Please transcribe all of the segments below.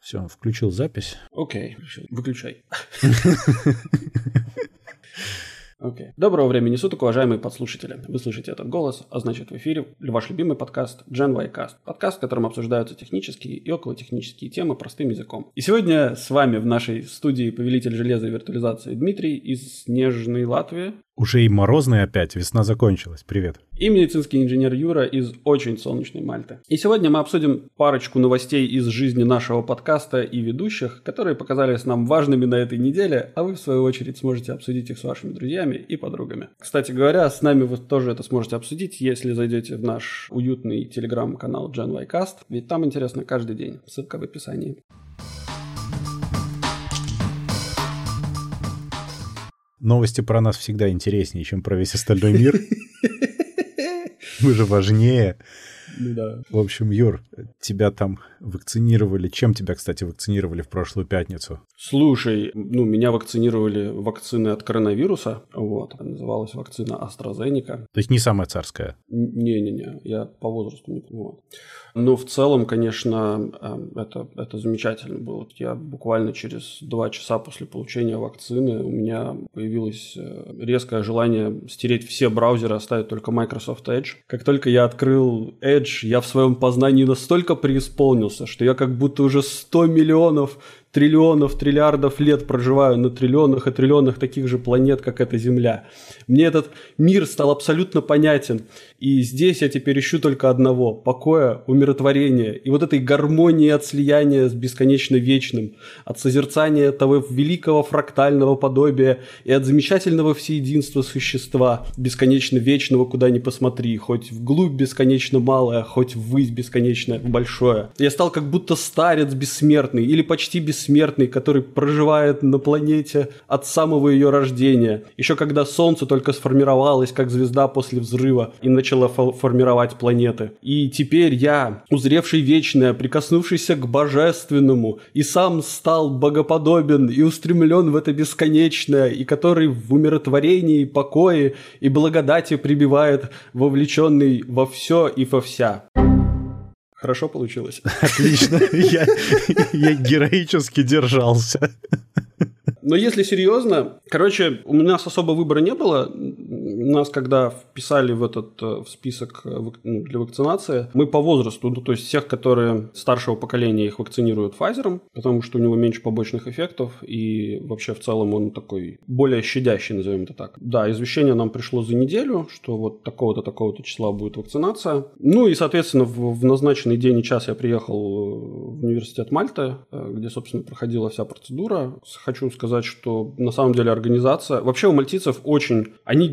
Все, включил запись. Окей, выключай. Окей. Доброго времени суток, уважаемые подслушатели. Вы слышите этот голос, а значит в эфире ваш любимый подкаст Gen y Cast. Подкаст, в котором обсуждаются технические и околотехнические темы простым языком. И сегодня с вами в нашей студии повелитель железа и виртуализации Дмитрий из снежной Латвии. Уже и морозный опять, весна закончилась. Привет. И медицинский инженер Юра из очень солнечной Мальты. И сегодня мы обсудим парочку новостей из жизни нашего подкаста и ведущих, которые показались нам важными на этой неделе, а вы, в свою очередь, сможете обсудить их с вашими друзьями и подругами. Кстати говоря, с нами вы тоже это сможете обсудить, если зайдете в наш уютный телеграм-канал Gen ведь там интересно каждый день. Ссылка в описании. Новости про нас всегда интереснее, чем про весь остальной мир. Мы же важнее. Да. В общем, Юр, тебя там вакцинировали. Чем тебя, кстати, вакцинировали в прошлую пятницу? Слушай, ну, меня вакцинировали вакциной от коронавируса. Вот. Называлась вакцина AstraZeneca. То есть не самая царская? Не-не-не, я по возрасту не понимаю. Но в целом, конечно, эм, это, это замечательно было. Я буквально через два часа после получения вакцины у меня появилось э, резкое желание стереть все браузеры, оставить только Microsoft Edge. Как только я открыл Edge, я в своем познании настолько преисполнился, что я как будто уже 100 миллионов триллионов, триллиардов лет проживаю на триллионах и триллионах таких же планет, как эта Земля. Мне этот мир стал абсолютно понятен. И здесь я теперь ищу только одного – покоя, умиротворения и вот этой гармонии от слияния с бесконечно вечным, от созерцания того великого фрактального подобия и от замечательного всеединства существа, бесконечно вечного, куда ни посмотри, хоть вглубь бесконечно малое, хоть ввысь бесконечно большое. Я стал как будто старец бессмертный или почти бессмертный, который проживает на планете от самого ее рождения, еще когда Солнце только сформировалось как звезда после взрыва и начало начало формировать планеты. И теперь я, узревший вечное, прикоснувшийся к божественному, и сам стал богоподобен и устремлен в это бесконечное, и который в умиротворении, покое и благодати прибивает, вовлеченный во все и во вся. Хорошо получилось. Отлично. Я, я героически держался. Но если серьезно, короче, у нас особо выбора не было. Нас, когда вписали в этот э, в список э, ну, для вакцинации, мы по возрасту, ну, то есть всех, которые старшего поколения, их вакцинируют Pfizer, потому что у него меньше побочных эффектов, и вообще в целом он такой более щадящий, назовем это так. Да, извещение нам пришло за неделю, что вот такого-то, такого-то числа будет вакцинация. Ну и, соответственно, в, в назначенный день и час я приехал в университет Мальты, э, где, собственно, проходила вся процедура. Хочу сказать, что на самом деле организация... Вообще у мальтийцев очень... Они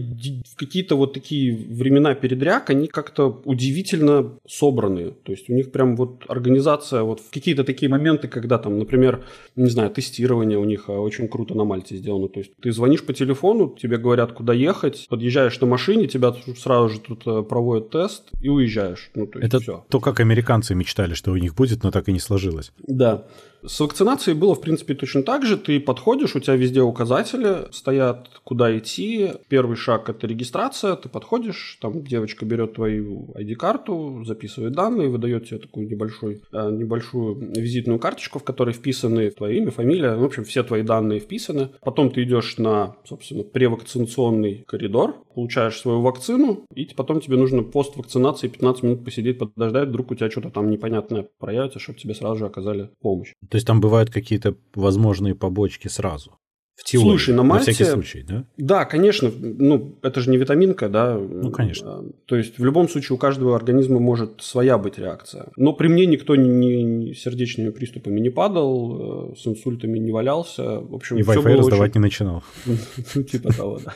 в какие-то вот такие времена передряг, они как-то удивительно собранные. То есть у них прям вот организация вот в какие-то такие моменты, когда там, например, не знаю, тестирование у них а, очень круто на Мальте сделано. То есть ты звонишь по телефону, тебе говорят, куда ехать, подъезжаешь на машине, тебя сразу же тут э, проводят тест и уезжаешь. Ну, то есть Это все. то, как американцы мечтали, что у них будет, но так и не сложилось. Да. С вакцинацией было, в принципе, точно так же. Ты подходишь, у тебя везде указатели стоят, куда идти. Первый шаг – это регистрация. Ты подходишь, там девочка берет твою ID-карту, записывает данные, выдает тебе такую небольшую, э, небольшую визитную карточку, в которой вписаны твое имя, фамилия, в общем, все твои данные вписаны. Потом ты идешь на, собственно, превакцинационный коридор, получаешь свою вакцину, и потом тебе нужно пост вакцинации 15 минут посидеть, подождать, вдруг у тебя что-то там непонятное проявится, чтобы тебе сразу же оказали помощь. То есть там бывают какие-то возможные побочки сразу? В теории, Слушай, на Мальте... На всякий случай, да? Да, конечно. Ну, это же не витаминка, да? Ну, конечно. То есть, в любом случае, у каждого организма может своя быть реакция. Но при мне никто ни, ни сердечными приступами не падал, э, с инсультами не валялся. В общем, И Wi-Fi раздавать очень... не начинал. Ну, типа того, да.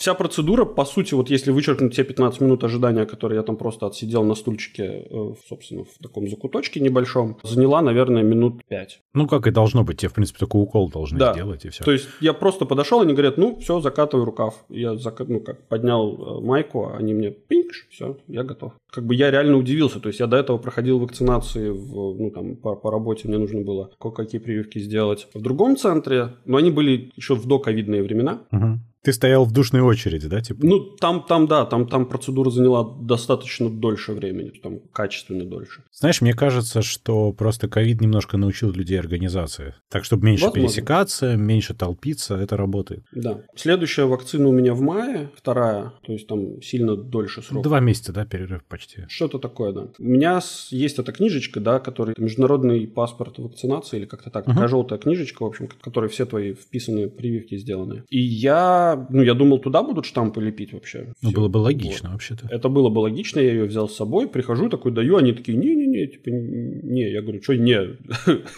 Вся процедура, по сути, вот если вычеркнуть те 15 минут ожидания, которые я там просто отсидел на стульчике, э, собственно, в таком закуточке небольшом, заняла, наверное, минут 5. Ну, как и должно быть, тебе, в принципе, такой укол должны да. сделать, и все. То есть я просто подошел, они говорят, ну, все, закатывай рукав. Я зак... ну, как, поднял э, майку, а они мне пинкш, все, я готов. Как бы я реально удивился, то есть я до этого проходил вакцинации, в, ну, там, по, по работе мне нужно было кое-какие прививки сделать в другом центре, но они были еще в доковидные времена. Угу. Ты стоял в душной очереди, да, типа? Ну, там, там, да, там, там процедура заняла достаточно дольше времени, там качественно дольше. Знаешь, мне кажется, что просто ковид немножко научил людей организации. Так, чтобы меньше Возможно. пересекаться, меньше толпиться, это работает. Да. Следующая вакцина у меня в мае, вторая, то есть там сильно дольше срок. Два месяца, да, перерыв почти. Что-то такое, да. У меня есть эта книжечка, да, который международный паспорт вакцинации или как-то так, uh-huh. такая желтая книжечка, в общем, в которой все твои вписанные прививки сделаны. И я, ну, я думал, туда будут штампы лепить вообще. Ну, было бы логично вот. вообще-то. Это было бы логично, я ее взял с собой, прихожу, такой даю, они такие, не-не-не, типа, не, я говорю, что не,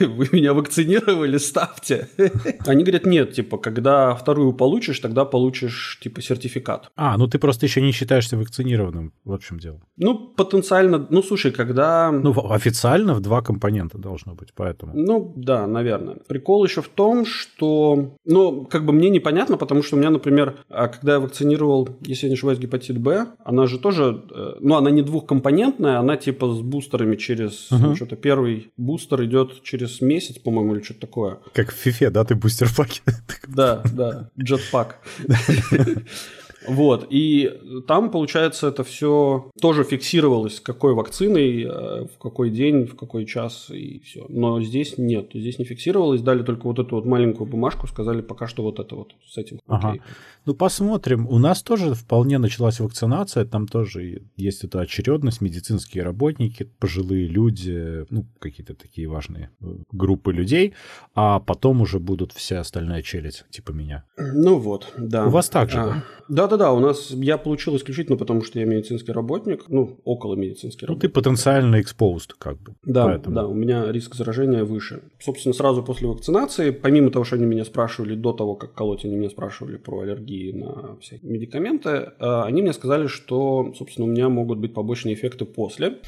вы меня вакцинировали, ставьте. Они говорят, нет, типа, когда вторую получишь, тогда получишь, типа, сертификат. А, ну ты просто еще не считаешься вакцинированным, в чем дело. Ну, потенциально, ну, слушай, когда... Ну, официально в два компонента должно быть, поэтому... Ну, да, наверное. Прикол еще в том, что, ну, как бы мне непонятно, потому что у меня, например, а, когда я вакцинировал, если я не ошибаюсь, гепатит Б, она же тоже, э, ну, она не двухкомпонентная, она типа с бустерами через, uh-huh. ну, что-то первый бустер идет через месяц, по-моему, или что-то такое. Как в фифе, да, ты бустер паки? Да, да, джетпак. Вот, и там, получается, это все тоже фиксировалось, какой вакциной, э, в какой день, в какой час и все. Но здесь нет, здесь не фиксировалось, дали только вот эту вот маленькую бумажку, сказали пока что вот это вот с этим. Ага. Ну, посмотрим. У нас тоже вполне началась вакцинация, там тоже есть эта очередность, медицинские работники, пожилые люди, ну, какие-то такие важные э, группы людей, а потом уже будут вся остальная челядь, типа меня. Ну вот, да. У вас так же, а, да? Да-да-да, у нас я получил исключительно потому, что я медицинский работник, ну, около медицинский работник. Ну, ты потенциально exposed, как бы. Да, поэтому. да, у меня риск заражения выше. Собственно, сразу после вакцинации, помимо того, что они меня спрашивали до того, как колоть, они меня спрашивали про аллергии на всякие медикаменты, э, они мне сказали, что, собственно, у меня могут быть побочные эффекты после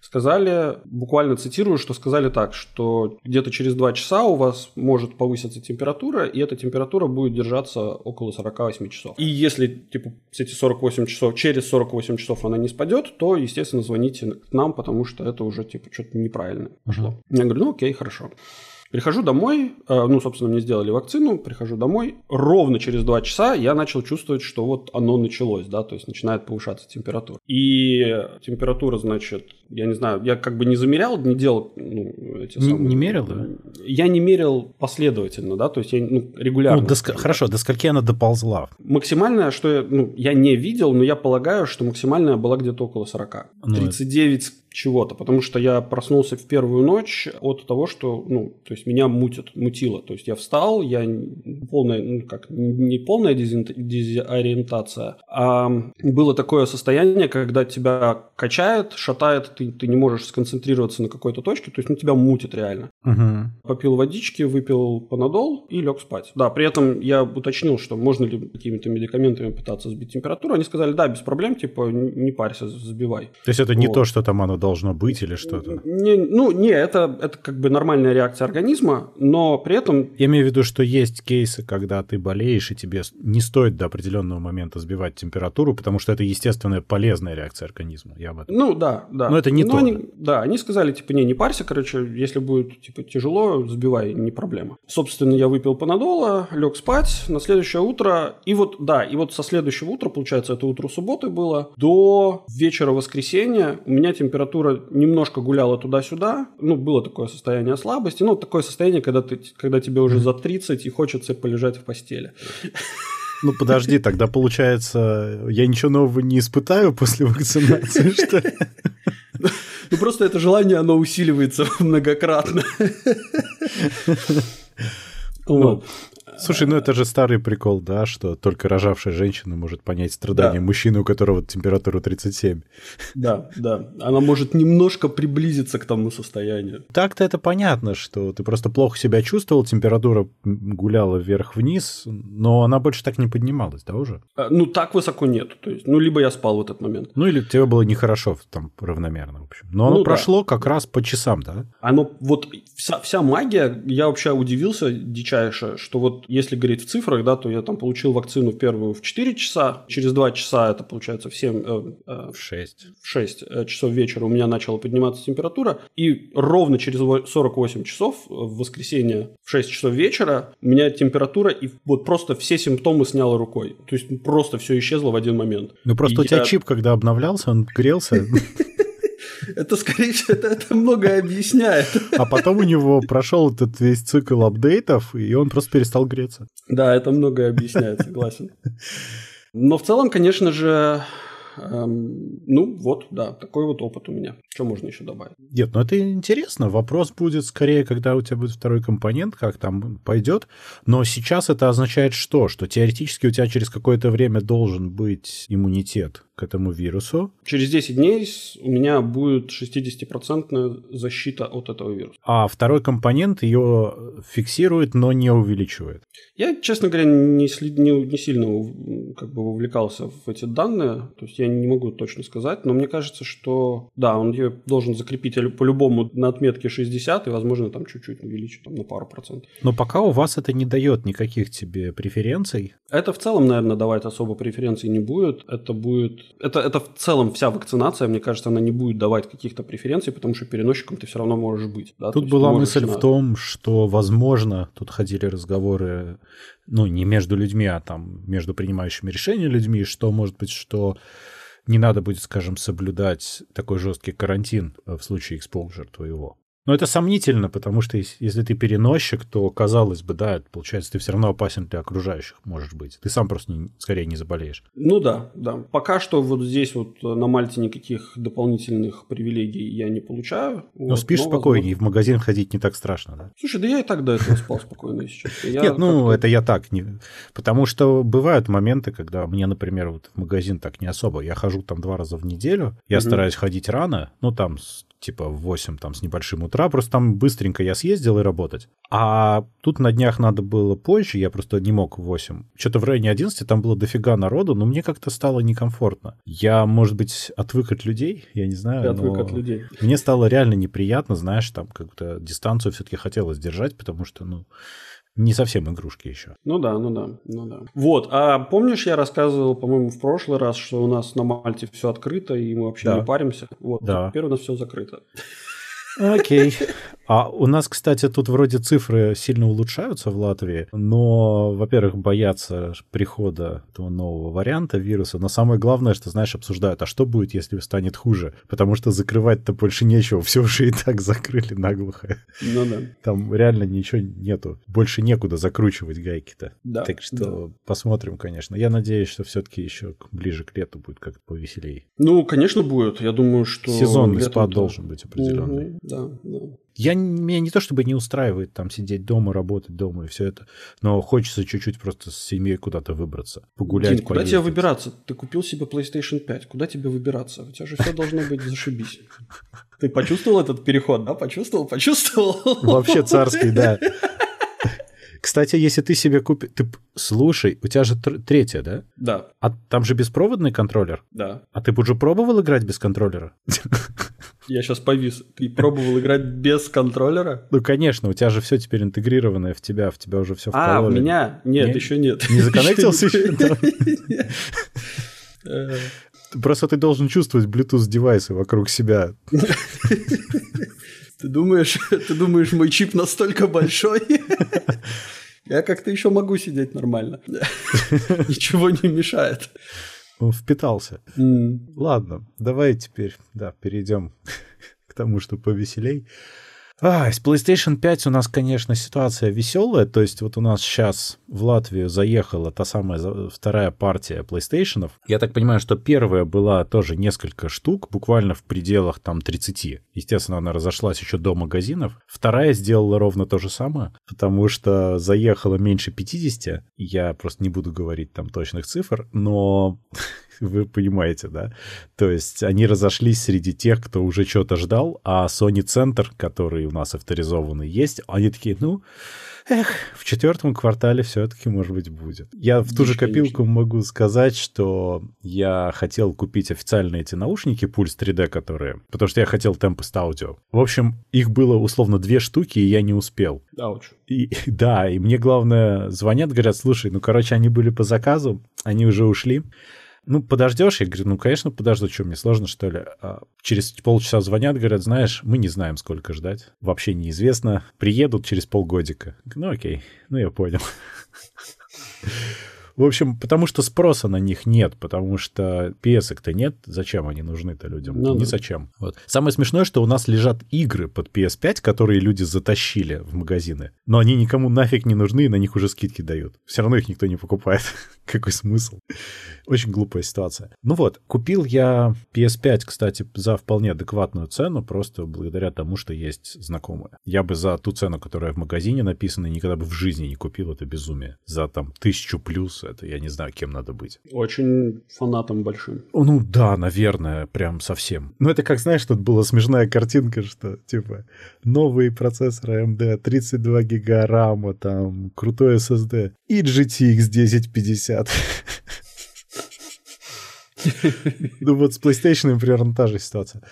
сказали, буквально цитирую, что сказали так, что где-то через 2 часа у вас может повыситься температура, и эта температура будет держаться около 48 часов. И если, типа, эти 48 часов, через 48 часов она не спадет, то, естественно, звоните к нам, потому что это уже, типа, что-то неправильно пошло. Uh-huh. Я говорю, ну окей, хорошо. Прихожу домой, э, ну, собственно, мне сделали вакцину, прихожу домой, ровно через два часа я начал чувствовать, что вот оно началось, да, то есть начинает повышаться температура. И температура, значит, я не знаю, я как бы не замерял, не делал, ну, эти не, самые... Не мерил, да? Я не мерил последовательно, да, то есть я ну, регулярно. Ну, до, хорошо, до скольки она доползла? Максимальная, что я, ну, я не видел, но я полагаю, что максимальная была где-то около 40. Ну, 39 чего-то, потому что я проснулся в первую ночь от того, что, ну, то есть меня мутит, мутило, то есть я встал, я полная, ну, как, не полная дезориентация, а было такое состояние, когда тебя качает, шатает, ты, ты не можешь сконцентрироваться на какой-то точке, то есть ну, тебя мутит реально. Угу. Попил водички, выпил панадол и лег спать. Да, при этом я уточнил, что можно ли какими-то медикаментами пытаться сбить температуру, они сказали, да, без проблем, типа, не парься, сбивай. То есть это не вот. то, что там оно должно быть или что-то? Не, ну, не, это, это как бы нормальная реакция организма, но при этом... Я имею в виду, что есть кейсы, когда ты болеешь, и тебе не стоит до определенного момента сбивать температуру, потому что это естественная полезная реакция организма. Я об этом. Ну, да, да. Но это не но то. Они, да, они сказали, типа, не, не парься, короче, если будет, типа, тяжело, сбивай, не проблема. Собственно, я выпил панадола, лег спать, на следующее утро, и вот, да, и вот со следующего утра, получается, это утро субботы было, до вечера воскресенья у меня температура температура немножко гуляла туда-сюда, ну, было такое состояние слабости, ну, такое состояние, когда, ты, когда тебе уже за 30 и хочется полежать в постели. Ну, подожди, тогда получается, я ничего нового не испытаю после вакцинации, что Ну, просто это желание, оно усиливается многократно. Вот. Слушай, ну это же старый прикол, да, что только рожавшая женщина может понять страдания да. мужчины, у которого температура 37. Да, да. Она может немножко приблизиться к тому состоянию. Так-то это понятно, что ты просто плохо себя чувствовал, температура гуляла вверх-вниз, но она больше так не поднималась, да, уже? А, ну, так высоко нет. То есть, ну, либо я спал в этот момент. Ну, или тебе было нехорошо там равномерно, в общем. Но оно ну, прошло да. как раз по часам, да? Оно, вот вся, вся магия, я вообще удивился дичайше, что вот Если говорить в цифрах, да, то я там получил вакцину первую в 4 часа, через 2 часа, это получается в 7... Э, э, в 6. В 6 э, часов вечера у меня начала подниматься температура, и ровно через 48 часов в воскресенье в 6 часов вечера у меня температура и вот просто все симптомы сняла рукой. То есть просто все исчезло в один момент. Ну просто и у тебя я... чип, когда обновлялся, он грелся. Это, скорее всего, это, это многое объясняет. А потом у него прошел этот весь цикл апдейтов, и он просто перестал греться. Да, это многое объясняет, согласен. Но в целом, конечно же, Эм, ну, вот, да, такой вот опыт у меня. Что можно еще добавить? Нет, ну это интересно. Вопрос будет скорее, когда у тебя будет второй компонент, как там пойдет. Но сейчас это означает что? Что теоретически у тебя через какое-то время должен быть иммунитет к этому вирусу. Через 10 дней у меня будет 60% защита от этого вируса. А второй компонент ее фиксирует, но не увеличивает. Я, честно говоря, не, не, не сильно как бы вовлекался в эти данные. То есть я не могу точно сказать, но мне кажется, что да, он ее должен закрепить по-любому на отметке 60 и, возможно, там чуть-чуть увеличить там, на пару процентов. Но пока у вас это не дает никаких тебе преференций. Это в целом, наверное, давать особо преференций не будет. Это будет это, это в целом вся вакцинация, мне кажется, она не будет давать каких-то преференций, потому что переносчиком ты все равно можешь быть. Да? Тут была мысль на... в том, что, возможно, тут ходили разговоры, ну, не между людьми, а там между принимающими решения людьми, что, может быть, что не надо будет, скажем, соблюдать такой жесткий карантин в случае экспозжер твоего. Но это сомнительно, потому что если ты переносчик, то, казалось бы, да, получается, ты все равно опасен для окружающих, может быть. Ты сам просто не, скорее не заболеешь. Ну да, да. Пока что вот здесь вот на Мальте никаких дополнительных привилегий я не получаю. Но вот, спишь но, спокойнее, возможно... в магазин ходить не так страшно, да? Слушай, да я и так до этого спал спокойно, честно. Нет, ну это я так. Потому что бывают моменты, когда мне, например, вот в магазин так не особо. Я хожу там два раза в неделю, я стараюсь ходить рано, ну там типа в 8 там с небольшим утра, просто там быстренько я съездил и работать. А тут на днях надо было позже, я просто не мог в 8. Что-то в районе 11 там было дофига народу, но мне как-то стало некомфортно. Я, может быть, отвык от людей, я не знаю. Ты отвык от людей. Мне стало реально неприятно, знаешь, там как-то дистанцию все-таки хотелось держать, потому что, ну, не совсем игрушки еще. Ну да, ну да, ну да. Вот, а помнишь, я рассказывал, по-моему, в прошлый раз, что у нас на Мальте все открыто, и мы вообще да. не паримся. Вот, да. теперь у нас все закрыто. Окей. А у нас, кстати, тут вроде цифры сильно улучшаются в Латвии, но, во-первых, боятся прихода этого нового варианта вируса, но самое главное, что, знаешь, обсуждают, а что будет, если станет хуже? Потому что закрывать-то больше нечего, все уже и так закрыли наглухо. Ну да. Там реально ничего нету, больше некуда закручивать гайки-то. Да. Так что да. посмотрим, конечно. Я надеюсь, что все-таки еще ближе к лету будет как-то повеселее. Ну, конечно, будет. Я думаю, что... Сезонный спад должен быть определенный. Угу, да, да. Я, меня не то чтобы не устраивает там сидеть дома, работать дома и все это, но хочется чуть-чуть просто с семьей куда-то выбраться, погулять. Дин, куда тебе выбираться? Ты купил себе PlayStation 5, куда тебе выбираться? У тебя же все должно быть зашибись. Ты почувствовал этот переход, да? Почувствовал? Почувствовал? Вообще царский, да. Кстати, если ты себе купишь... Ты... Слушай, у тебя же тр... третья, да? Да. А там же беспроводный контроллер? Да. А ты бы уже пробовал играть без контроллера? Я сейчас повис. Ты пробовал играть без контроллера? Ну, конечно, у тебя же все теперь интегрированное в тебя, в тебя уже все вкололи. А, у меня? Нет, еще нет. Не законнектился еще? Просто ты должен чувствовать Bluetooth-девайсы вокруг себя. Ты думаешь, ты думаешь, мой чип настолько большой? Я как-то еще могу сидеть нормально. Ничего не мешает. Он впитался. Ладно, давай теперь, да, перейдем к тому, что повеселей. А, с PlayStation 5 у нас, конечно, ситуация веселая. То есть вот у нас сейчас в Латвию заехала та самая вторая партия PlayStation. Я так понимаю, что первая была тоже несколько штук, буквально в пределах там 30. Естественно, она разошлась еще до магазинов. Вторая сделала ровно то же самое, потому что заехала меньше 50. Я просто не буду говорить там точных цифр, но Вы понимаете, да? То есть они разошлись среди тех, кто уже что-то ждал, а Sony Center, который у нас авторизованный есть, они такие, ну, эх, в четвертом квартале все-таки, может быть, будет. Я в ту же копилку могу сказать, что я хотел купить официальные эти наушники Pulse 3D, которые... Потому что я хотел Tempest Audio. В общем, их было условно две штуки, и я не успел. Ауч. И, да, и мне главное звонят, говорят, слушай, ну, короче, они были по заказу, они уже ушли ну, подождешь? Я говорю, ну, конечно, подожду, что, мне сложно, что ли? А через полчаса звонят, говорят, знаешь, мы не знаем, сколько ждать. Вообще неизвестно. Приедут через полгодика. Ну, окей, ну, я понял. В общем, потому что спроса на них нет, потому что PS-то нет. Зачем они нужны-то людям? Ну, Ни зачем. Вот. Самое смешное, что у нас лежат игры под PS5, которые люди затащили в магазины, но они никому нафиг не нужны, и на них уже скидки дают. Все равно их никто не покупает. Какой смысл? Очень глупая ситуация. Ну вот, купил я PS5, кстати, за вполне адекватную цену, просто благодаря тому, что есть знакомые. Я бы за ту цену, которая в магазине написана, никогда бы в жизни не купил это безумие. За там тысячу плюс это я не знаю, кем надо быть. Очень фанатом большим. Ну да, наверное, прям совсем. Ну это как, знаешь, тут была смешная картинка, что типа новый процессор AMD, 32 гига рама, там крутой SSD и GTX 1050. Ну вот с PlayStation примерно та же ситуация.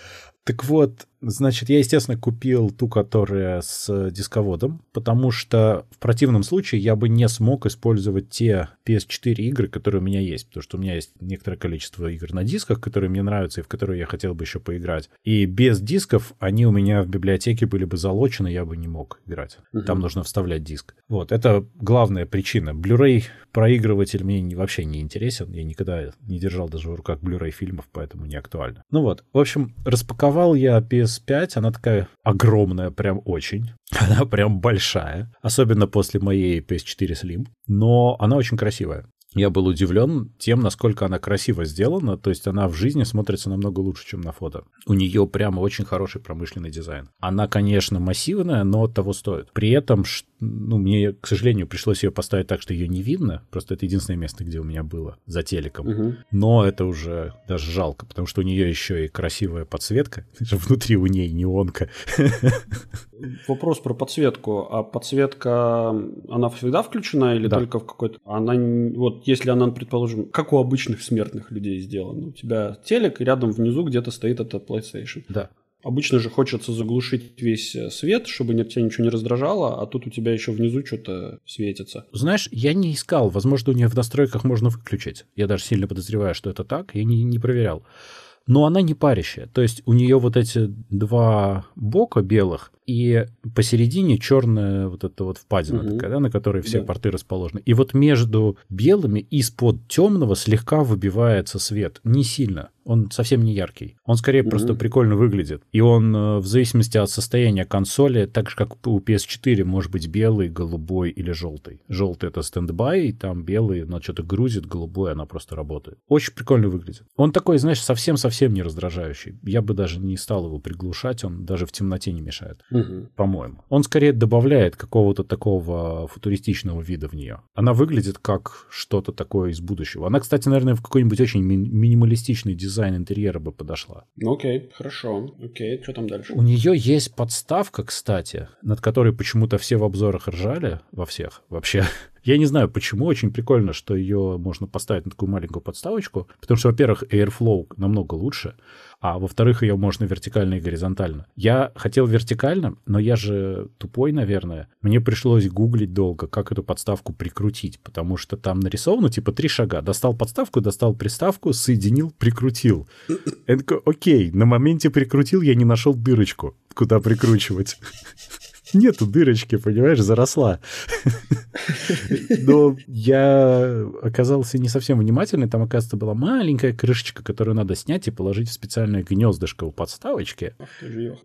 Так вот, значит, я, естественно, купил ту, которая с дисководом, потому что в противном случае я бы не смог использовать те PS4 игры, которые у меня есть, потому что у меня есть некоторое количество игр на дисках, которые мне нравятся и в которые я хотел бы еще поиграть. И без дисков они у меня в библиотеке были бы залочены, я бы не мог играть. Угу. Там нужно вставлять диск. Вот, это главная причина. Blu-ray проигрыватель мне вообще не интересен. Я никогда не держал даже в руках Blu-ray фильмов, поэтому не актуально. Ну вот, в общем, распаковал я PS5, она такая огромная, прям очень. Она прям большая, особенно после моей PS4 Slim, но она очень красивая. Я был удивлен тем, насколько она красиво сделана, то есть она в жизни смотрится намного лучше, чем на фото. У нее прямо очень хороший промышленный дизайн. Она, конечно, массивная, но того стоит. При этом, ну, мне, к сожалению, пришлось ее поставить так, что ее не видно, просто это единственное место, где у меня было, за телеком. Угу. Но это уже даже жалко, потому что у нее еще и красивая подсветка, внутри у ней неонка. Вопрос про подсветку. А подсветка, она всегда включена или да. только в какой-то... Она, вот если она, предположим, как у обычных смертных людей сделана. У тебя телек, и рядом внизу где-то стоит этот PlayStation. Да. Обычно же хочется заглушить весь э, свет, чтобы тебя ничего не раздражало, а тут у тебя еще внизу что-то светится. Знаешь, я не искал. Возможно, у нее в настройках можно выключить. Я даже сильно подозреваю, что это так. Я не, не проверял. Но она не парящая. То есть у нее вот эти два бока белых, и посередине черная вот эта вот впадина угу. такая, да, на которой все да. порты расположены. И вот между белыми из-под темного слегка выбивается свет. Не сильно. Он совсем не яркий. Он скорее угу. просто прикольно выглядит. И он э, в зависимости от состояния консоли, так же как у PS4, может быть белый, голубой или желтый. Желтый это стендбай, и там белый, она что-то грузит, голубой она просто работает. Очень прикольно выглядит. Он такой, знаешь, совсем-совсем не раздражающий. Я бы даже не стал его приглушать, он даже в темноте не мешает угу. По-моему. Он скорее добавляет какого-то такого футуристичного вида в нее. Она выглядит как что-то такое из будущего. Она, кстати, наверное, в какой-нибудь очень ми- минималистичный дизайн интерьера бы подошла. Ну окей, хорошо. Окей, что там дальше? У нее есть подставка, кстати, над которой почему-то все в обзорах ржали, во всех вообще. Я не знаю, почему. Очень прикольно, что ее можно поставить на такую маленькую подставочку. Потому что, во-первых, Airflow намного лучше а во-вторых, ее можно вертикально и горизонтально. Я хотел вертикально, но я же тупой, наверное. Мне пришлось гуглить долго, как эту подставку прикрутить, потому что там нарисовано типа три шага. Достал подставку, достал приставку, соединил, прикрутил. Окей, на моменте прикрутил, я не нашел дырочку, куда прикручивать. Нету дырочки, понимаешь, заросла. Но я оказался не совсем внимательный. Там, оказывается, была маленькая крышечка, которую надо снять и положить в специальное гнездышко у подставочки.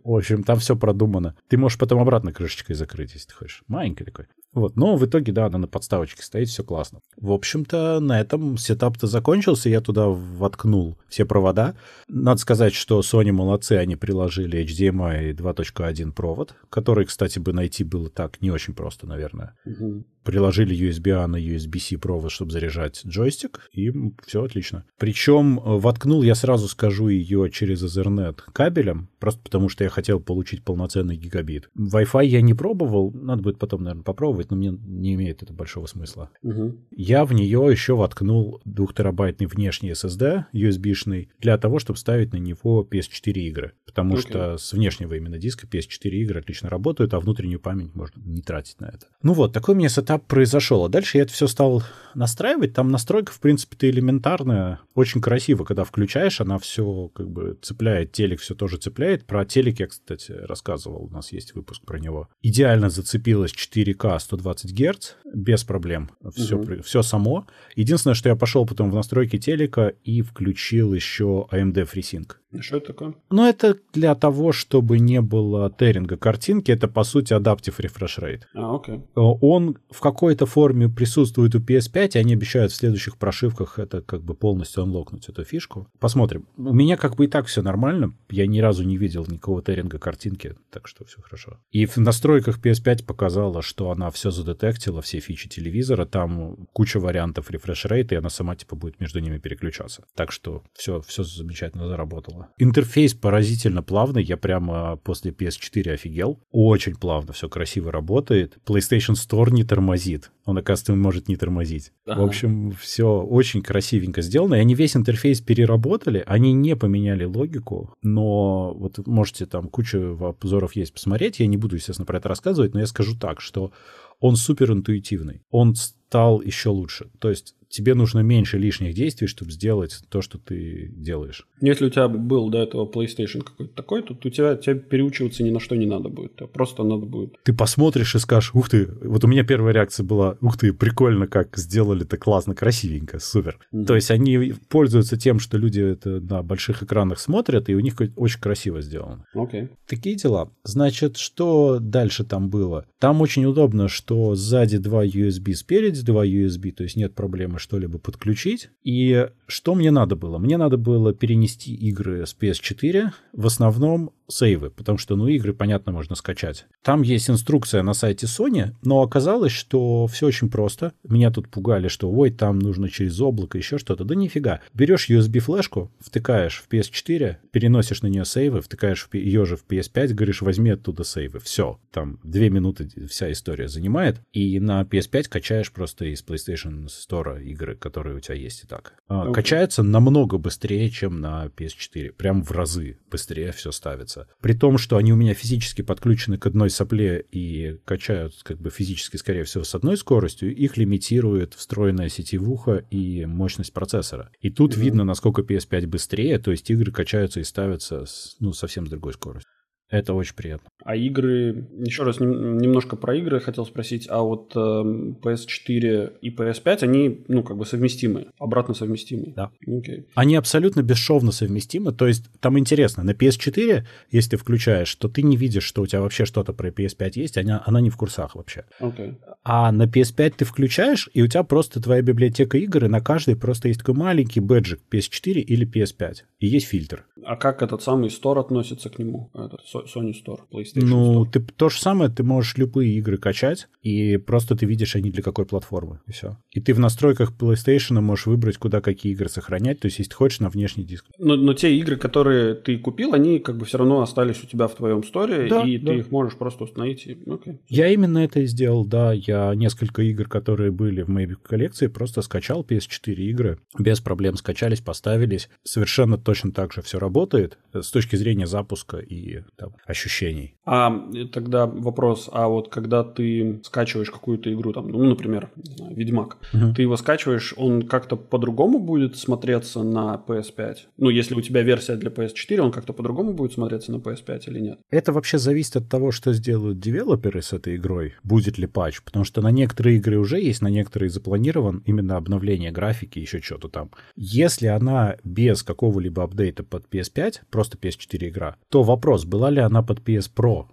В общем, там все продумано. Ты можешь потом обратно крышечкой закрыть, если ты хочешь. Маленький такой. Вот, но в итоге, да, она на подставочке стоит, все классно. В общем-то, на этом сетап-то закончился, я туда воткнул все провода. Надо сказать, что Sony молодцы, они приложили HDMI 2.1 провод, который, кстати, бы найти было так не очень просто, наверное. Угу. приложили USB-A на USB-C провод, чтобы заряжать джойстик, и все отлично. Причем э, воткнул, я сразу скажу, ее через Ethernet кабелем, просто потому что я хотел получить полноценный гигабит. Wi-Fi я не пробовал, надо будет потом, наверное, попробовать, но мне не имеет это большого смысла. Угу. Я в нее еще воткнул 2-терабайтный внешний SSD USB-шный для того, чтобы ставить на него PS4 игры. Потому okay. что с внешнего именно диска PS4 игры отлично работают, а внутреннюю память можно не тратить на это. Ну вот, такой у меня сетап произошел. А дальше я это все стал настраивать. Там настройка, в принципе-то элементарная. Очень красиво, когда включаешь, она все как бы цепляет, телек все тоже цепляет. Про телек я, кстати, рассказывал, у нас есть выпуск про него. Идеально зацепилась 4К 120 Гц, без проблем. Все, угу. все само. Единственное, что я пошел потом в настройки телека и включил еще AMD FreeSync. Что это такое? Ну, это для того, чтобы не было теринга картинки. Это, по сути, Adaptive Refresh Rate. А, окей. Э, он в какой-то форме присутствует у PS5, и они обещают в следующих прошивках это как бы полностью анлокнуть, эту фишку. Посмотрим. У меня как бы и так все нормально. Я ни разу не видел никакого теринга картинки, так что все хорошо. И в настройках PS5 показала, что она все задетектила, все фичи телевизора. Там куча вариантов refresh rate, и она сама типа будет между ними переключаться. Так что все, все замечательно заработало. Интерфейс поразительно плавный, я прямо после PS4 офигел. Очень плавно, все красиво работает. PlayStation Store не тормозит. Он, оказывается, может не тормозить. Ага. В общем, все очень красивенько сделано. И они весь интерфейс переработали, они не поменяли логику, но вот можете там кучу обзоров есть посмотреть. Я не буду, естественно, про это рассказывать, но я скажу так, что он супер интуитивный. Он стал еще лучше. То есть тебе нужно меньше лишних действий, чтобы сделать то, что ты делаешь. Если у тебя был до этого PlayStation какой-то такой, то у тебя, тебе переучиваться ни на что не надо будет. Просто надо будет. Ты посмотришь и скажешь, ух ты, вот у меня первая реакция была, ух ты, прикольно, как сделали это классно, красивенько, супер. Mm-hmm. То есть они пользуются тем, что люди это на больших экранах смотрят, и у них очень красиво сделано. Okay. Такие дела. Значит, что дальше там было? Там очень удобно, что сзади два USB, спереди два USB, то есть нет проблемы что-либо подключить. И что мне надо было? Мне надо было перенести игры с PS4, в основном сейвы, потому что, ну, игры, понятно, можно скачать. Там есть инструкция на сайте Sony, но оказалось, что все очень просто. Меня тут пугали, что, ой, там нужно через облако, еще что-то. Да нифига. Берешь USB-флешку, втыкаешь в PS4, переносишь на нее сейвы, втыкаешь ее же в PS5, говоришь, возьми оттуда сейвы. Все. Там две минуты вся история занимает. И на PS5 качаешь просто из PlayStation Store игры, которые у тебя есть и так. Okay. А, качается намного быстрее, чем на PS4. Прям в разы быстрее все ставится При том, что они у меня физически подключены к одной сопле и качают как бы физически, скорее всего, с одной скоростью, их лимитирует встроенная сетевуха и мощность процессора. И тут mm-hmm. видно, насколько PS5 быстрее, то есть игры качаются и ставятся с, ну, совсем с другой скоростью. Это очень приятно. А игры, еще раз немножко про игры хотел спросить, а вот э, PS4 и PS5, они, ну, как бы совместимы, обратно совместимы? Да. Okay. Они абсолютно бесшовно совместимы, то есть там интересно, на PS4, если ты включаешь, то ты не видишь, что у тебя вообще что-то про PS5 есть, она, она не в курсах вообще. Okay. А на PS5 ты включаешь, и у тебя просто твоя библиотека игр, и на каждой просто есть такой маленький бэджик PS4 или PS5, и есть фильтр. А как этот самый Store относится к нему, этот Sony Store, PlayStation Ну, Store? ты то же самое, ты можешь любые игры качать, и просто ты видишь, они для какой платформы, и все. И ты в настройках PlayStation можешь выбрать, куда какие игры сохранять, то есть если хочешь, на внешний диск. Но, но те игры, которые ты купил, они как бы все равно остались у тебя в твоем сторе, да, и да. ты их можешь просто установить. И... Okay. Я именно это и сделал, да. Я несколько игр, которые были в моей коллекции, просто скачал PS4 игры, без проблем скачались, поставились. Совершенно точно так же все работает с точки зрения запуска и там, ощущений. А тогда вопрос, а вот когда ты скачиваешь какую-то игру, там, ну, например, Ведьмак, угу. ты его скачиваешь, он как-то по-другому будет смотреться на PS5? Ну, если у тебя версия для PS4, он как-то по-другому будет смотреться на PS5 или нет? Это вообще зависит от того, что сделают девелоперы с этой игрой, будет ли патч, потому что на некоторые игры уже есть, на некоторые запланирован именно обновление графики, еще что-то там. Если она без какого-либо апдейта под PS5, просто PS4 игра, то вопрос, была ли она под PS Pro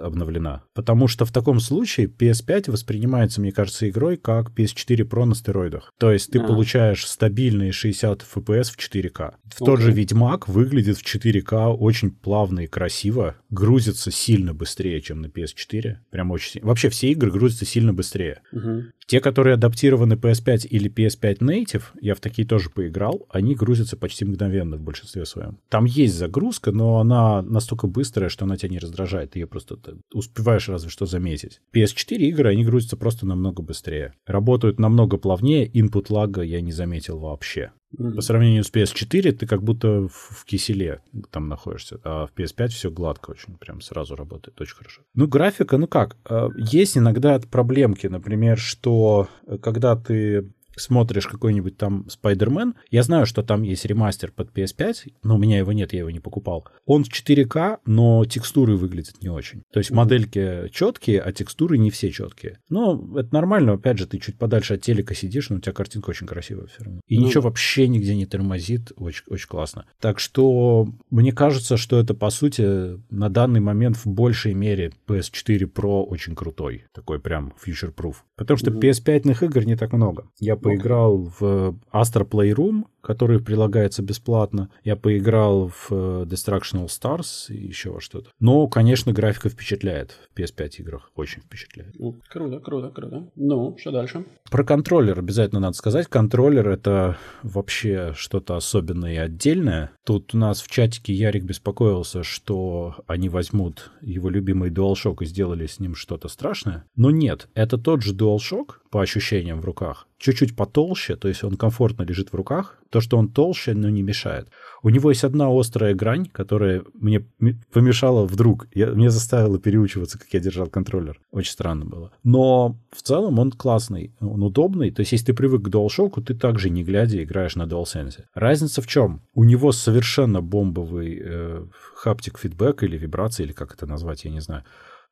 обновлена. Потому что в таком случае PS5 воспринимается, мне кажется, игрой как PS4 Pro на стероидах. То есть ты а. получаешь стабильные 60 FPS в 4К. В okay. тот же Ведьмак выглядит в 4К очень плавно и красиво, грузится сильно быстрее, чем на PS4. Прям очень сильно. Вообще все игры грузятся сильно быстрее. Угу. Те, которые адаптированы PS5 или PS5 Native, я в такие тоже поиграл, они грузятся почти мгновенно в большинстве своем. Там есть загрузка, но она настолько быстрая, что она тебя не раздражает. Ты ее просто успеваешь разве что заметить. PS4 игры, они грузятся просто намного быстрее. Работают намного плавнее, input лага я не заметил вообще. Mm-hmm. По сравнению с PS4 ты как будто в, в киселе там находишься, а в PS5 все гладко очень, прям сразу работает, очень хорошо. Ну, графика, ну как, э, есть иногда проблемки, например, что э, когда ты смотришь какой-нибудь там Spider-Man, я знаю, что там есть ремастер под PS5, но у меня его нет, я его не покупал. Он в 4К, но текстуры выглядят не очень. То есть модельки четкие, а текстуры не все четкие. Но это нормально, опять же, ты чуть подальше от телека сидишь, но у тебя картинка очень красивая все равно. И ну, ничего вообще нигде не тормозит, очень, очень классно. Так что мне кажется, что это, по сути, на данный момент в большей мере PS4 Pro очень крутой. Такой прям future-proof. Потому что PS5 игр не так много. Я по поиграл в Astra Playroom, который прилагается бесплатно. Я поиграл в э, Destructional Stars и еще во что-то. Но, конечно, графика впечатляет в PS5 играх. Очень впечатляет. Ну, круто, круто, круто. Ну, что дальше? Про контроллер обязательно надо сказать. Контроллер — это вообще что-то особенное и отдельное. Тут у нас в чатике Ярик беспокоился, что они возьмут его любимый DualShock и сделали с ним что-то страшное. Но нет, это тот же DualShock, по ощущениям в руках, чуть-чуть потолще, то есть он комфортно лежит в руках. То, что он толще, но не мешает. У него есть одна острая грань, которая мне помешала вдруг. Я, мне заставила переучиваться, как я держал контроллер. Очень странно было. Но в целом он классный, он удобный. То есть, если ты привык к DualShock, ты также не глядя играешь на DualSense. Разница в чем? У него совершенно бомбовый э, хаптик фидбэк или вибрация, или как это назвать, я не знаю.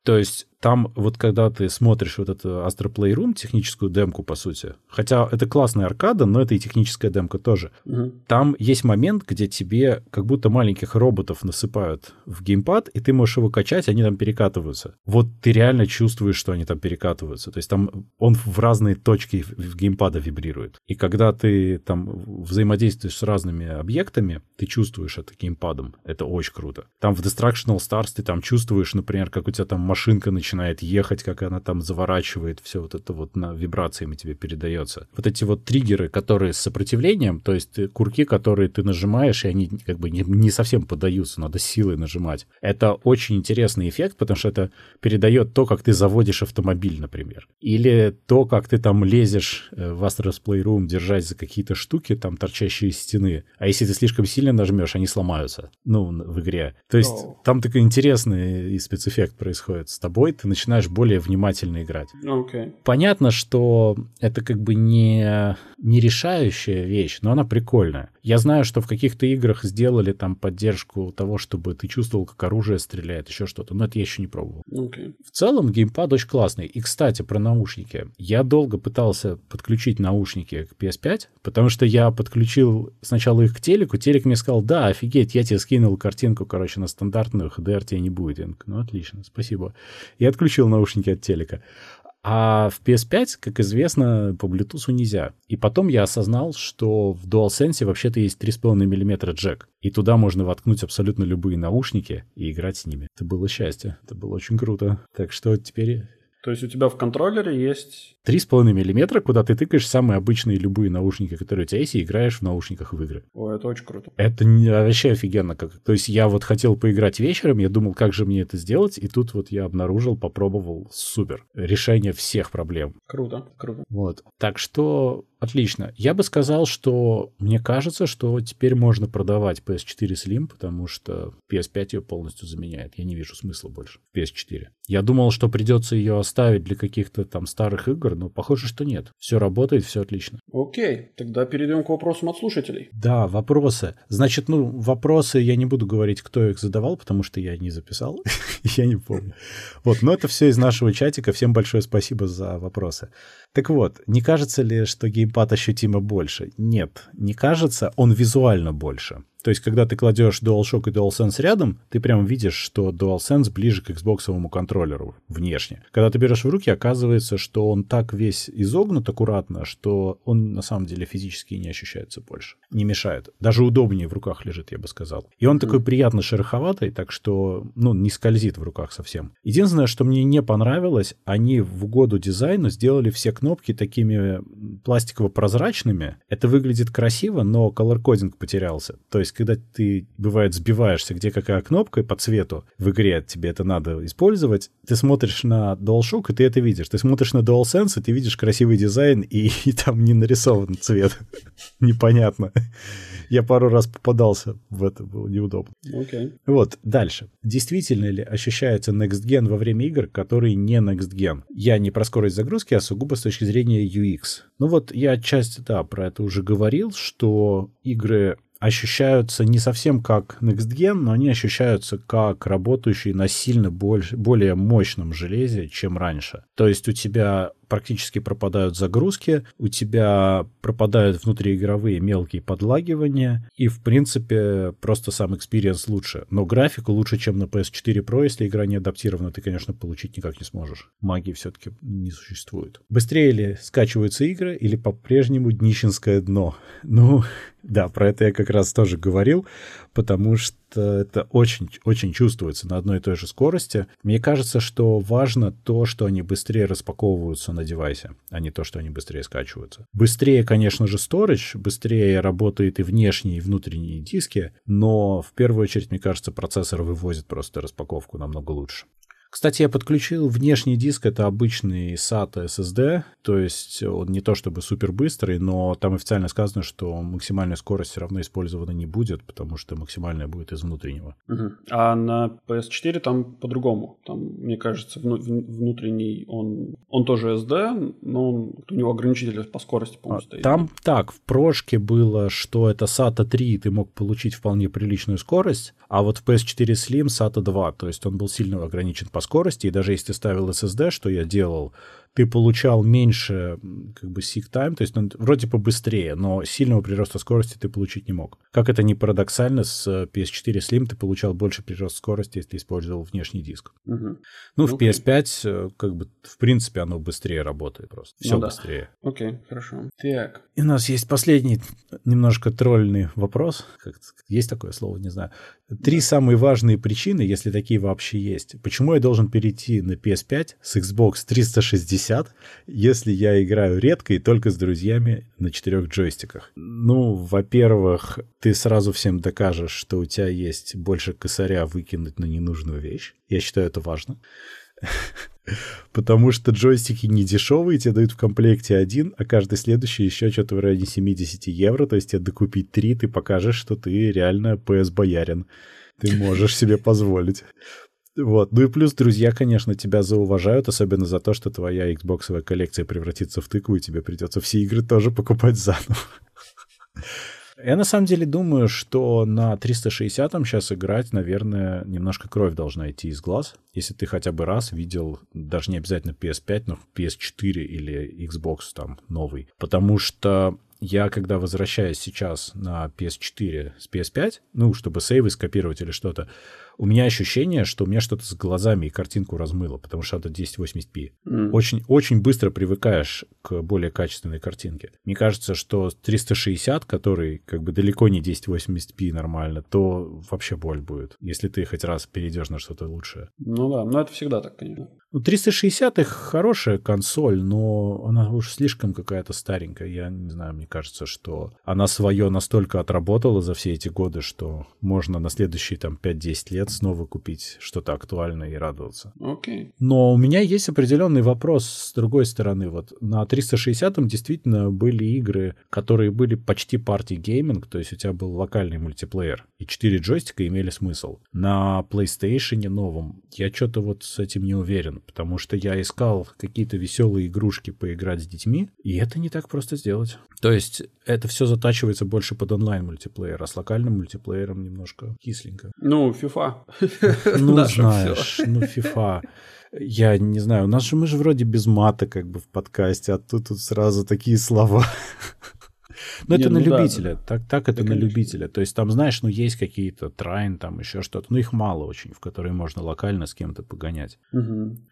То есть там вот когда ты смотришь вот эту Astro Playroom, техническую демку, по сути, хотя это классная аркада, но это и техническая демка тоже, угу. там есть момент, где тебе как будто маленьких роботов насыпают в геймпад, и ты можешь его качать, они там перекатываются. Вот ты реально чувствуешь, что они там перекатываются. То есть там он в разные точки в геймпада вибрирует. И когда ты там взаимодействуешь с разными объектами, ты чувствуешь это геймпадом. Это очень круто. Там в Destructional Stars ты там чувствуешь, например, как у тебя там машинка начинает начинает ехать, как она там заворачивает, все вот это вот на вибрациями тебе передается. Вот эти вот триггеры, которые с сопротивлением, то есть курки, которые ты нажимаешь, и они как бы не, не совсем поддаются, надо силой нажимать. Это очень интересный эффект, потому что это передает то, как ты заводишь автомобиль, например. Или то, как ты там лезешь э, в Astro's Playroom, держась за какие-то штуки, там, торчащие из стены. А если ты слишком сильно нажмешь, они сломаются, ну, в игре. То есть oh. там такой интересный и спецэффект происходит с тобой, ты начинаешь более внимательно играть. Okay. Понятно, что это как бы не, не решающая вещь, но она прикольная. Я знаю, что в каких-то играх сделали там поддержку того, чтобы ты чувствовал, как оружие стреляет, еще что-то, но это я еще не пробовал. Okay. В целом геймпад очень классный. И, кстати, про наушники. Я долго пытался подключить наушники к PS5, потому что я подключил сначала их к телеку, телек мне сказал, да, офигеть, я тебе скинул картинку, короче, на стандартную, HDR тебе не будет. Я ну, отлично, спасибо. Я отключил наушники от телека. А в PS5, как известно, по Bluetooth нельзя. И потом я осознал, что в DualSense вообще-то есть 3,5 мм джек. И туда можно воткнуть абсолютно любые наушники и играть с ними. Это было счастье. Это было очень круто. Так что теперь то есть у тебя в контроллере есть... 3,5 миллиметра, куда ты тыкаешь самые обычные любые наушники, которые у тебя есть, и играешь в наушниках в игры. О, это очень круто. Это вообще офигенно. Как... То есть я вот хотел поиграть вечером, я думал, как же мне это сделать, и тут вот я обнаружил, попробовал, супер. Решение всех проблем. Круто, круто. Вот. Так что Отлично. Я бы сказал, что мне кажется, что теперь можно продавать PS4 Slim, потому что PS5 ее полностью заменяет. Я не вижу смысла больше в PS4. Я думал, что придется ее оставить для каких-то там старых игр, но похоже, что нет. Все работает, все отлично. Окей, тогда перейдем к вопросам от слушателей. Да, вопросы. Значит, ну, вопросы я не буду говорить, кто их задавал, потому что я не записал. я не помню. Вот, но это все из нашего чатика. Всем большое спасибо за вопросы. Так вот, не кажется ли, что геймпад ощутимо больше? Нет, не кажется, он визуально больше. То есть, когда ты кладешь DualShock и DualSense рядом, ты прям видишь, что DualSense ближе к Xbox контроллеру внешне. Когда ты берешь в руки, оказывается, что он так весь изогнут аккуратно, что он на самом деле физически не ощущается больше. Не мешает. Даже удобнее в руках лежит, я бы сказал. И он такой приятно шероховатый, так что, ну, не скользит в руках совсем. Единственное, что мне не понравилось, они в угоду дизайну сделали все кнопки такими пластиково-прозрачными. Это выглядит красиво, но колор-кодинг потерялся. То есть, когда ты, бывает, сбиваешься, где какая кнопка по цвету в игре, тебе это надо использовать, ты смотришь на DualShock, и ты это видишь. Ты смотришь на DualSense, и ты видишь красивый дизайн, и, и там не нарисован цвет. Непонятно. Я пару раз попадался в это, было неудобно. Okay. Вот, дальше. Действительно ли ощущается Next Gen во время игр, которые не Next Gen? Я не про скорость загрузки, а сугубо с точки зрения UX. Ну вот, я часть, да, про это уже говорил, что игры ощущаются не совсем как Next Gen, но они ощущаются как работающие на сильно больше, более мощном железе, чем раньше. То есть у тебя практически пропадают загрузки, у тебя пропадают внутриигровые мелкие подлагивания, и, в принципе, просто сам experience лучше. Но графику лучше, чем на PS4 Pro, если игра не адаптирована, ты, конечно, получить никак не сможешь. Магии все-таки не существует. Быстрее ли скачиваются игры или по-прежнему днищенское дно? Ну, да, про это я как раз тоже говорил, потому что это очень-очень чувствуется на одной и той же скорости. Мне кажется, что важно то, что они быстрее распаковываются на девайсе, а не то, что они быстрее скачиваются. Быстрее, конечно же, storage, быстрее работает и внешние, и внутренние диски, но в первую очередь, мне кажется, процессор вывозит просто распаковку намного лучше. Кстати, я подключил внешний диск, это обычный SATA SSD, то есть он не то чтобы супер быстрый, но там официально сказано, что максимальная скорость все равно использована не будет, потому что максимальная будет из внутреннего. Угу. А на PS4 там по-другому. Там, мне кажется, внутренний он, он тоже SD, но он, у него ограничитель по скорости, по-моему, а, стоит. Там так, в прошке было, что это SATA 3, ты мог получить вполне приличную скорость, а вот в PS4 Slim SATA 2, то есть он был сильно ограничен по скорости, и даже если ставил SSD, что я делал, ты получал меньше как бы seek time, то есть он вроде побыстрее, но сильного прироста скорости ты получить не мог. Как это не парадоксально, с PS4 Slim ты получал больше прирост скорости, если использовал внешний диск. Угу. Ну, в okay. PS5 э, как бы в принципе оно быстрее работает просто. Все ну, быстрее. Окей, хорошо. Так. И у нас есть последний немножко тролльный вопрос. Как, есть такое слово, не знаю. Три да. самые важные причины, если такие вообще есть. Почему я должен перейти на PS5 с Xbox 360, если я играю редко и только с друзьями на четырех джойстиках? Ну, во-первых, ты сразу всем докажешь, что у тебя есть больше косаря выкинуть на ненужную вещь. Я считаю, это важно. Потому что джойстики не дешевые, тебе дают в комплекте один, а каждый следующий еще что-то в районе 70 евро. То есть тебе докупить три, ты покажешь, что ты реально PS-боярин. Ты можешь себе позволить. Вот. Ну и плюс друзья, конечно, тебя зауважают, особенно за то, что твоя Xbox коллекция превратится в тыкву, и тебе придется все игры тоже покупать заново. Я на самом деле думаю, что на 360-м сейчас играть, наверное, немножко кровь должна идти из глаз. Если ты хотя бы раз видел, даже не обязательно PS5, но PS4 или Xbox там новый. Потому что я, когда возвращаюсь сейчас на PS4 с PS5, ну, чтобы сейвы скопировать или что-то, у меня ощущение, что у меня что-то с глазами и картинку размыло, потому что это 1080p. Mm. Очень, очень быстро привыкаешь к более качественной картинке. Мне кажется, что 360, который как бы далеко не 1080p нормально, то вообще боль будет, если ты хоть раз перейдешь на что-то лучшее. Ну да, но это всегда так, конечно. Ну, 360 их хорошая консоль, но она уж слишком какая-то старенькая. Я не знаю, мне кажется, что она свое настолько отработала за все эти годы, что можно на следующие там 5-10 лет снова купить что-то актуальное и радоваться. Окей. Okay. Но у меня есть определенный вопрос с другой стороны. Вот на 360 действительно были игры, которые были почти партий гейминг, то есть у тебя был локальный мультиплеер, и 4 джойстика имели смысл. На PlayStation новом я что-то вот с этим не уверен, потому что я искал какие-то веселые игрушки поиграть с детьми, и это не так просто сделать. То есть это все затачивается больше под онлайн мультиплеер, а с локальным мультиплеером немножко кисленько. Ну, FIFA. Ну, знаешь, ну, FIFA. Я не знаю, у нас же мы же вроде без мата как бы в подкасте, а тут тут сразу такие слова. Ну, это на любителя. Так, так это на любителя. То есть там, знаешь, ну, есть какие-то трайн, там еще что-то. Ну, их мало очень, в которые можно локально с кем-то погонять.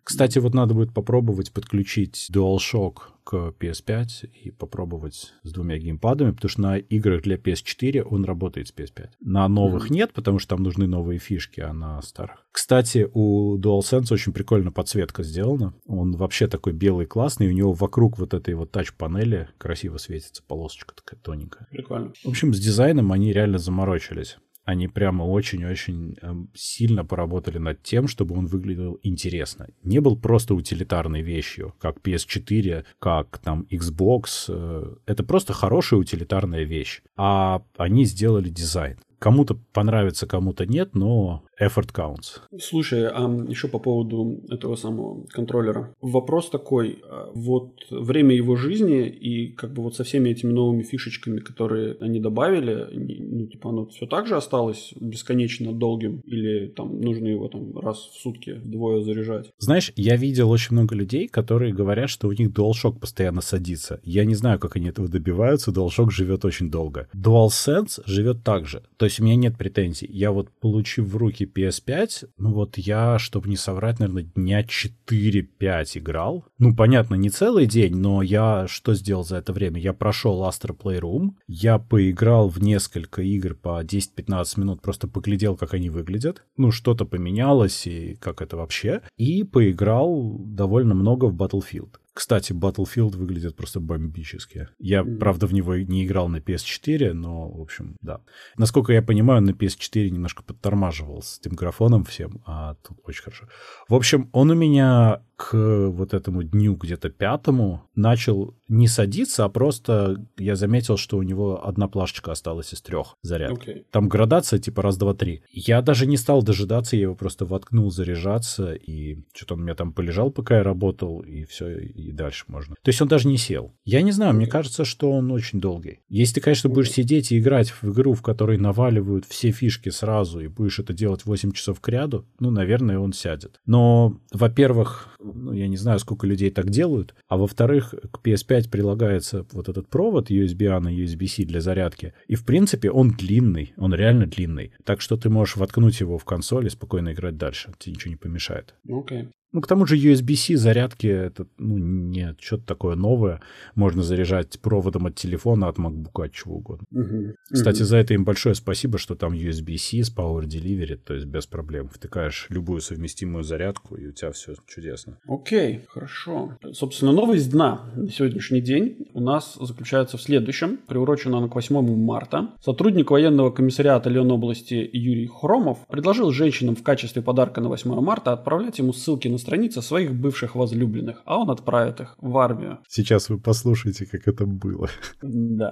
Кстати, вот надо будет попробовать подключить DualShock к PS5 и попробовать с двумя геймпадами, потому что на играх для PS4 он работает с PS5. На новых mm-hmm. нет, потому что там нужны новые фишки, а на старых. Кстати, у DualSense очень прикольно подсветка сделана. Он вообще такой белый классный, у него вокруг вот этой вот тач-панели красиво светится полосочка такая тоненькая. Прикольно. В общем, с дизайном они реально заморочились они прямо очень-очень эм, сильно поработали над тем, чтобы он выглядел интересно. Не был просто утилитарной вещью, как PS4, как там Xbox. Э, это просто хорошая утилитарная вещь. А они сделали дизайн. Кому-то понравится, кому-то нет, но effort counts. Слушай, а еще по поводу этого самого контроллера. Вопрос такой. А, вот время его жизни и как бы вот со всеми этими новыми фишечками, которые они добавили, ну, типа оно все так же осталось бесконечно долгим или там нужно его там раз в сутки двое заряжать? Знаешь, я видел очень много людей, которые говорят, что у них DualShock постоянно садится. Я не знаю, как они этого добиваются. DualShock живет очень долго. DualSense живет так же. То есть у меня нет претензий. Я вот получив в руки PS5, ну вот я, чтобы не соврать, наверное, дня 4-5 играл. Ну, понятно, не целый день, но я что сделал за это время? Я прошел Astra Playroom, я поиграл в несколько игр по 10-15 минут, просто поглядел, как они выглядят. Ну, что-то поменялось и как это вообще. И поиграл довольно много в Battlefield. Кстати, Battlefield выглядит просто бомбически. Я, mm-hmm. правда, в него не играл на PS4, но, в общем, да. Насколько я понимаю, на PS4 немножко подтормаживал с этим графоном всем, а тут очень хорошо. В общем, он у меня к вот этому дню где-то пятому начал не садиться, а просто я заметил, что у него одна плашечка осталась из трех зарядок. Okay. Там градация типа раз, два, три. Я даже не стал дожидаться, я его просто воткнул заряжаться, и что-то он у меня там полежал, пока я работал, и все, и дальше можно. То есть он даже не сел. Я не знаю, okay. мне кажется, что он очень долгий. Если ты, конечно, okay. будешь сидеть и играть в игру, в которой наваливают все фишки сразу, и будешь это делать 8 часов к ряду, ну, наверное, он сядет. Но, во-первых, ну, я не знаю, сколько людей так делают. А во-вторых, к PS5 прилагается вот этот провод USB-A на USB-C для зарядки. И, в принципе, он длинный, он реально длинный. Так что ты можешь воткнуть его в консоль и спокойно играть дальше. Тебе ничего не помешает. Окей. Okay. Ну, к тому же USB-C зарядки, это, ну, не что-то такое новое. Можно заряжать проводом от телефона, от MacBook, от чего угодно. Uh-huh. Кстати, uh-huh. за это им большое спасибо, что там USB-C с Power Delivery, то есть без проблем. Втыкаешь любую совместимую зарядку, и у тебя все чудесно. Окей, хорошо. Собственно, новость дна на сегодняшний день у нас заключается в следующем. Приурочена она к 8 марта. Сотрудник военного комиссариата Ленобласти Юрий Хромов предложил женщинам в качестве подарка на 8 марта отправлять ему ссылки на странице своих бывших возлюбленных, а он отправит их в армию. Сейчас вы послушаете, как это было. Да.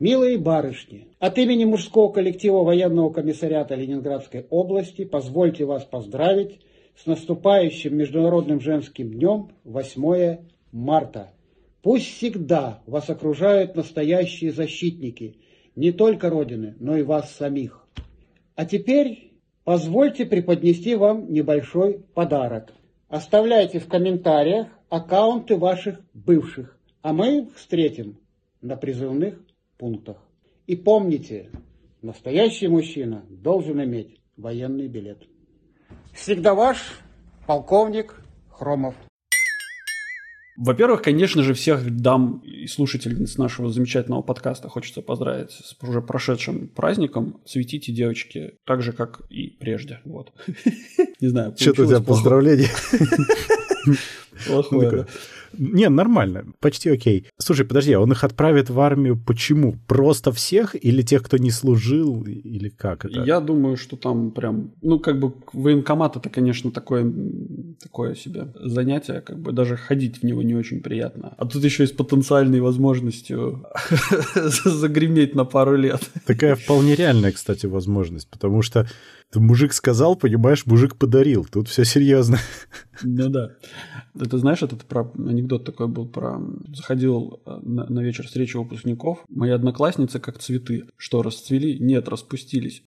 Милые барышни, от имени мужского коллектива военного комиссариата Ленинградской области позвольте вас поздравить с наступающим Международным женским днем 8 марта. Пусть всегда вас окружают настоящие защитники не только Родины, но и вас самих. А теперь Позвольте преподнести вам небольшой подарок. Оставляйте в комментариях аккаунты ваших бывших, а мы их встретим на призывных пунктах. И помните, настоящий мужчина должен иметь военный билет. Всегда ваш полковник Хромов. Во-первых, конечно же, всех дам и слушательниц нашего замечательного подкаста хочется поздравить с уже прошедшим праздником. Цветите, девочки, так же, как и прежде. Вот. Не знаю, Что-то у тебя поздравление. Плохое. Не, нормально, почти окей. Слушай, подожди, а он их отправит в армию почему? Просто всех или тех, кто не служил, или как это? Я думаю, что там прям, ну, как бы военкомат это, конечно, такое, такое себе занятие, как бы даже ходить в него не очень приятно. А тут еще и с потенциальной возможностью загреметь на пару лет. Такая вполне реальная, кстати, возможность, потому что мужик сказал, понимаешь, мужик подарил. Тут все серьезно. Ну да. Это знаешь, это про анекдот такой был про... Заходил э, на, на вечер встречи выпускников. Мои одноклассницы как цветы. Что, расцвели? Нет, распустились.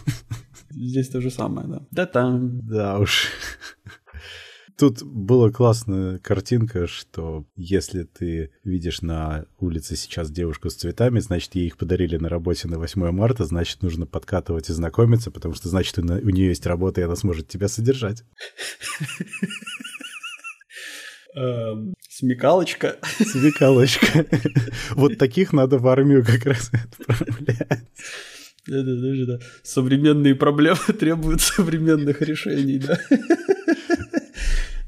Здесь то же самое, да. Да там. Да уж. Тут была классная картинка, что если ты видишь на улице сейчас девушку с цветами, значит, ей их подарили на работе на 8 марта, значит, нужно подкатывать и знакомиться, потому что, значит, у нее есть работа, и она сможет тебя содержать. Эм, смекалочка. Смекалочка. Вот таких надо в армию как раз отправлять. Да, да, да, да. Современные проблемы требуют современных решений, да.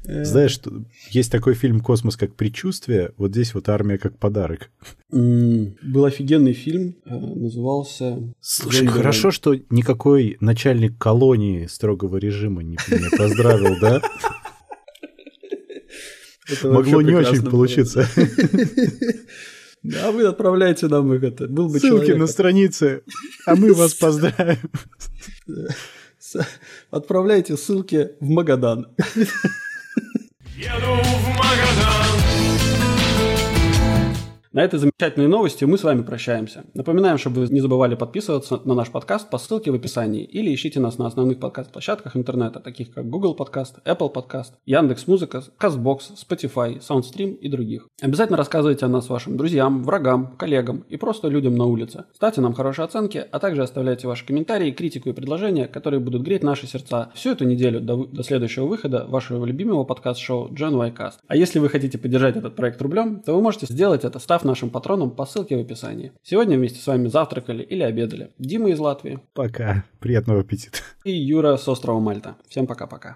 Знаешь, что есть такой фильм «Космос как предчувствие», вот здесь вот «Армия как подарок». Был офигенный фильм, э, назывался... Слушай, хорошо, что никакой начальник колонии строгого режима не поздравил, да? Могло не очень получиться. А вы отправляете нам их это. Был бы Ссылки человек, на странице, а мы вас поздравим. Отправляйте ссылки в Магадан. Еду в Магадан. На этой замечательной новости мы с вами прощаемся. Напоминаем, чтобы вы не забывали подписываться на наш подкаст по ссылке в описании или ищите нас на основных подкаст-площадках интернета, таких как Google Podcast, Apple Podcast, Яндекс.Музыка, Castbox, Spotify, SoundStream и других. Обязательно рассказывайте о нас вашим друзьям, врагам, коллегам и просто людям на улице. Ставьте нам хорошие оценки, а также оставляйте ваши комментарии, критику и предложения, которые будут греть наши сердца всю эту неделю до, до следующего выхода вашего любимого подкаст-шоу John Cast. А если вы хотите поддержать этот проект рублем, то вы можете сделать это, став нашим патроном по ссылке в описании. Сегодня вместе с вами завтракали или обедали Дима из Латвии. Пока. Приятного аппетита. И Юра с острова Мальта. Всем пока-пока.